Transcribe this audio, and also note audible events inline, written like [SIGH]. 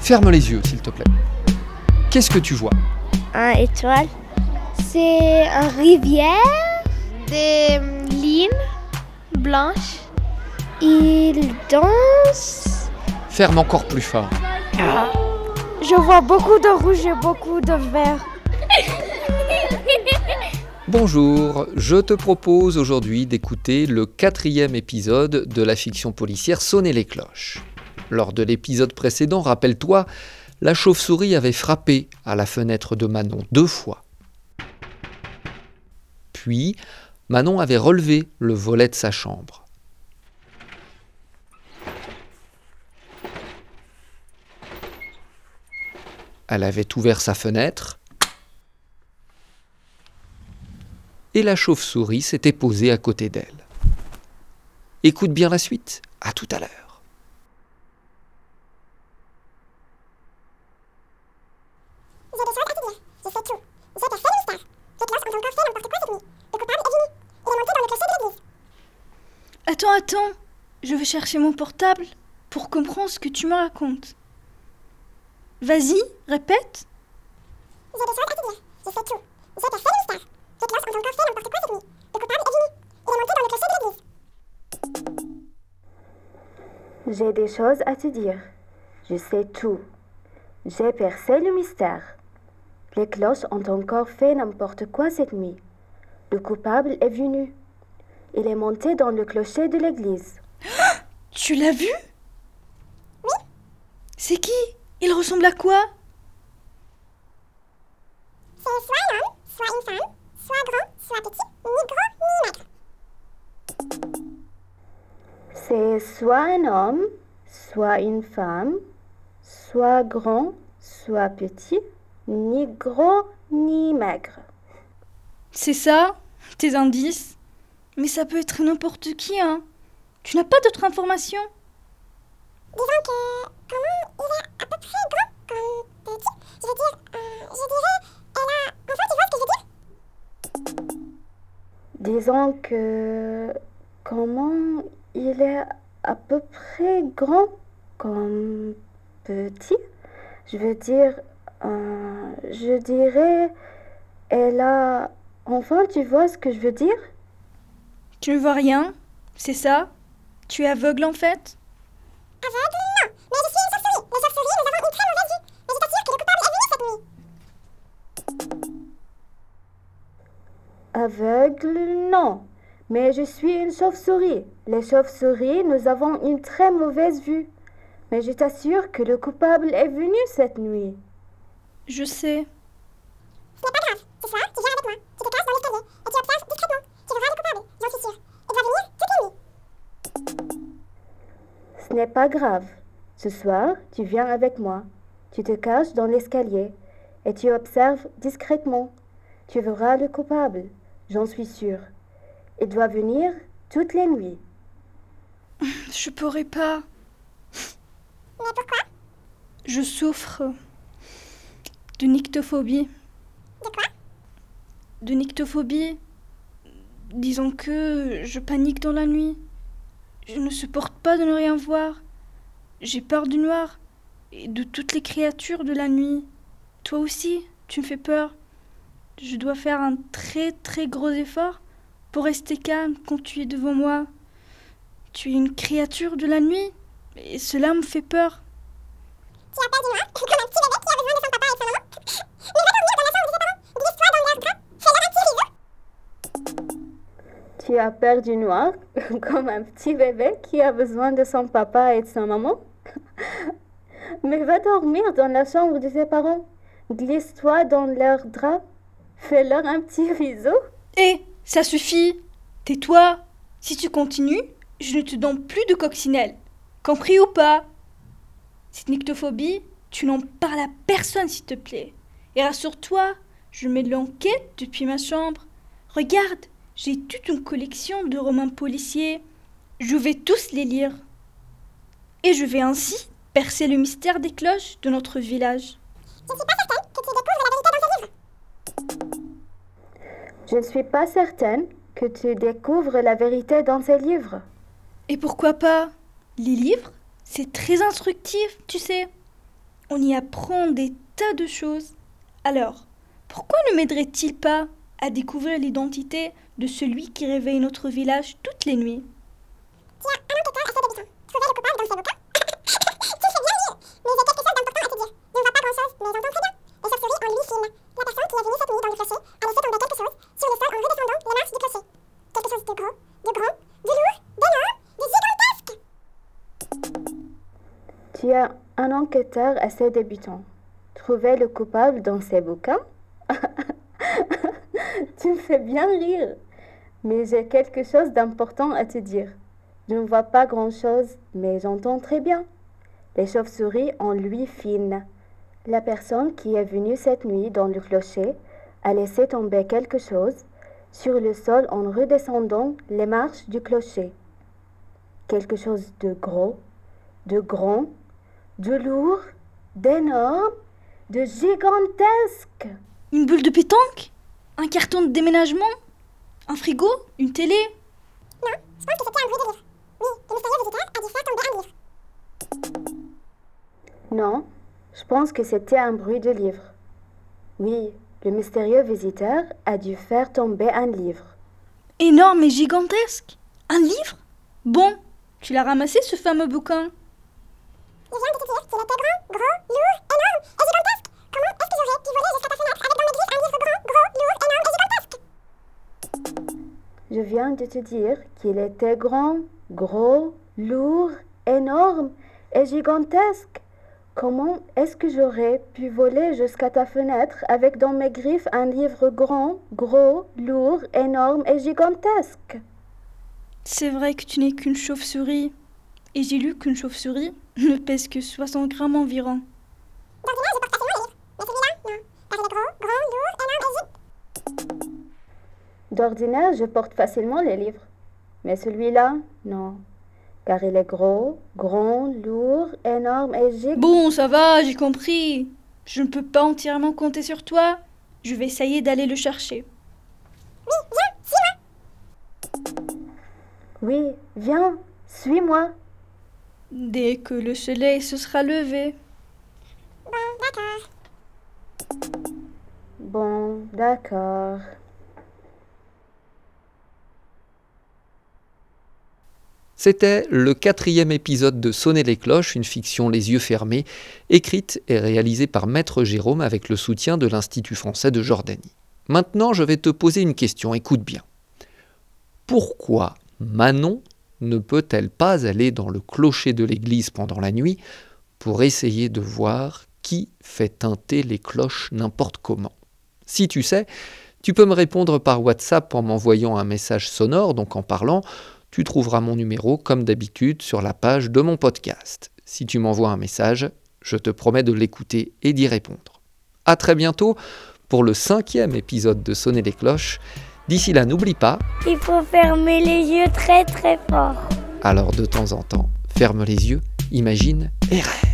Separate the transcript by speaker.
Speaker 1: Ferme les yeux, s'il te plaît. Qu'est-ce que tu vois?
Speaker 2: Un étoile. C'est une rivière. Des lignes blanches. Il danse.
Speaker 1: Ferme encore plus fort.
Speaker 2: Je vois beaucoup de rouge et beaucoup de vert.
Speaker 1: Bonjour, je te propose aujourd'hui d'écouter le quatrième épisode de la fiction policière Sonner les cloches. Lors de l'épisode précédent, rappelle-toi, la chauve-souris avait frappé à la fenêtre de Manon deux fois. Puis, Manon avait relevé le volet de sa chambre. Elle avait ouvert sa fenêtre et la chauve-souris s'était posée à côté d'elle. Écoute bien la suite. À tout à l'heure.
Speaker 3: J'ai des choses à te dire. Je sais tout. J'ai percé le mystère. Les cloches ont encore fait n'importe quoi cette nuit. Le coupable est venu. Il est monté dans le clocher de l'église.
Speaker 4: Attends, attends. Je vais chercher mon portable pour comprendre ce que tu me racontes. Vas-y, répète.
Speaker 3: J'ai des choses à te dire. Je sais tout. J'ai percé le mystère. Les cloches ont encore fait n'importe quoi cette nuit. Le coupable est venu. Il est monté dans le clocher de l'église.
Speaker 5: J'ai des choses à te dire. Je sais tout. J'ai percé le mystère. Les cloches ont encore fait n'importe quoi cette nuit. Le coupable est venu. Il est monté dans le clocher de l'église. [GASPS]
Speaker 4: Tu l'as vu? Oui. C'est qui? Il ressemble à quoi?
Speaker 3: C'est soit un homme, soit une femme, soit grand, soit petit, ni gros, ni maigre.
Speaker 5: C'est soit un homme, soit une femme, soit grand, soit petit, ni gros, ni maigre.
Speaker 4: C'est ça Tes indices? Mais ça peut être n'importe qui, hein Tu n'as pas d'autres informations?
Speaker 3: Disons que, comment il est à peu près grand comme petit? Je veux dire, euh, je dirais,
Speaker 5: Disons que comment il est à peu près grand comme petit. Je veux dire, euh, je dirais, elle a... Enfin, tu vois ce que je veux dire?
Speaker 4: Tu ne vois rien C'est ça? Tu es aveugle en fait?
Speaker 3: Aveugle
Speaker 5: Aveugle, non. Mais je suis une chauve-souris. Les chauves-souris, nous avons une très mauvaise vue. Mais je t'assure que le coupable est venu cette nuit.
Speaker 4: Je sais.
Speaker 3: Ce n'est pas grave. Ce soir, tu viens avec moi. Tu te caches dans l'escalier et tu observes discrètement. Tu verras le coupable, j'en suis sûre. Il va venir.
Speaker 5: Ce n'est pas grave. Ce soir, tu viens avec moi. Tu te caches dans l'escalier et tu observes discrètement. Tu verras le coupable, j'en suis sûre. Il doit venir toutes les nuits. [LAUGHS]
Speaker 4: Je pourrais pas.
Speaker 3: Mais pourquoi?
Speaker 4: Je souffre de nyctophobie.
Speaker 3: De quoi?
Speaker 4: De nyctophobie. Disons que je panique dans la nuit. Je ne supporte pas de ne rien voir. J'ai peur du noir et de toutes les créatures de la nuit. Toi aussi, tu me fais peur. Je dois faire un très très gros effort pour rester calme quand tu es devant moi. Tu es une créature de la nuit et cela me fait peur.
Speaker 3: Tu as peur du noir Comme un petit bébé qui a besoin de son papa et de sa maman. [LAUGHS] Mais va dormir dans la chambre de tes parents. Glisse-toi dans. Fais-leur un petit.
Speaker 5: Tu as peur du noir, [LAUGHS] comme un petit bébé qui a besoin de son papa et de sa maman. [LAUGHS] Mais va dormir dans la chambre de tes parents. Glisse-toi dans leurs draps. Fais-leur un petit bisou.
Speaker 4: Hé, ça suffit. Tais-toi. Si tu continues, je ne te donne plus de coccinelle. Compris ou pas? Cette nyctophobie, tu n'en parles à personne, s'il te plaît. Et rassure-toi, je mets de l'enquête depuis ma chambre. Regarde, j'ai toute une collection de romans policiers. Je vais tous les lire. Et je vais ainsi percer le mystère des cloches de notre village.
Speaker 3: Je ne suis pas
Speaker 5: Je ne suis pas certaine que tu découvres la vérité dans ces livres.
Speaker 4: Et pourquoi pas? Les livres, c'est très instructif, tu sais. On y apprend des tas de choses. Alors, pourquoi ne m'aiderait-il pas à découvrir l'identité de celui qui réveille notre village toutes les nuits?
Speaker 3: Tiens, un. Trouver le coupable dans ses bouquins Tu sais bien lire Mais j'ai quelque chose d'important à te dire. Je ne vois pas grand-chose, mais j'entends très bien. Les chauves-souris en lui.
Speaker 5: Un enquêteur assez débutant. Trouver le coupable dans ses bouquins [LAUGHS] Tu me fais bien rire. Mais j'ai quelque chose d'important à te dire. Je ne vois pas grand-chose, mais j'entends très bien. Les chauves-souris ont lui fine. La personne qui est venue cette nuit dans le clocher a laissé tomber quelque chose sur le sol en redescendant les marches du clocher. Quelque chose de gros, de grand, de lourd, d'énorme, de gigantesque.
Speaker 4: Une boule de pétanque Un carton de déménagement Un frigo Une télé
Speaker 3: Non, je pense que c'était un bruit de livre. Oui, le mystérieux visiteur a dû faire tomber un livre.
Speaker 5: Non, je pense que c'était un bruit de livre. Oui, le mystérieux visiteur a dû faire tomber un livre.
Speaker 4: Énorme et gigantesque Un livre? Bon, tu l'as ramassé ce fameux bouquin?
Speaker 3: Je viens de te dire qu'il était grand, gros, lourd, énorme et gigantesque. Comment est-ce que j'aurais pu voler jusqu'à ta fenêtre avec dans mes griffes un livre grand, gros, lourd, énorme et gigantesque?
Speaker 5: Je viens de te dire qu'il était grand, gros, lourd, énorme et gigantesque. Comment est-ce que j'aurais pu voler jusqu'à ta fenêtre avec dans mes griffes un livre grand, gros, lourd, énorme et gigantesque?
Speaker 4: C'est vrai que tu n'es qu'une chauve-souris. Et j'ai lu qu'une chauve-souris ne pèse que 60 grammes environ.
Speaker 5: D'ordinaire, je porte facilement les livres. Mais celui-là, non. Car il est gros, grand, lourd, énorme et gigantesque.
Speaker 4: Bon, ça va, j'ai compris. Je ne peux pas entièrement compter sur toi. Je vais essayer d'aller le chercher.
Speaker 3: Oui, viens, suis-moi.
Speaker 5: Oui, viens, suis-moi.
Speaker 4: Dès que le soleil se sera levé.
Speaker 3: Bon, d'accord.
Speaker 5: Bon, d'accord.
Speaker 1: C'était le quatrième épisode de Sonner les cloches, une fiction les yeux fermés, écrite et réalisée par Maître Jérôme avec le soutien de l'Institut français de Jordanie. Maintenant, je vais te poser une question, écoute bien. Pourquoi Manon ne peut-elle pas aller dans le clocher de l'église pendant la nuit pour essayer de voir qui fait teinter les cloches n'importe comment? Si tu sais, tu peux me répondre par WhatsApp en m'envoyant un message sonore, donc en parlant. Tu trouveras mon numéro comme d'habitude sur la page de mon podcast. Si tu m'envoies un message, je te promets de l'écouter et d'y répondre. À très bientôt pour le cinquième épisode de Sonner les cloches. D'ici là, n'oublie pas,
Speaker 2: Il faut fermer les yeux très très fort.
Speaker 1: alors de temps en temps, ferme les yeux, imagine et rêve.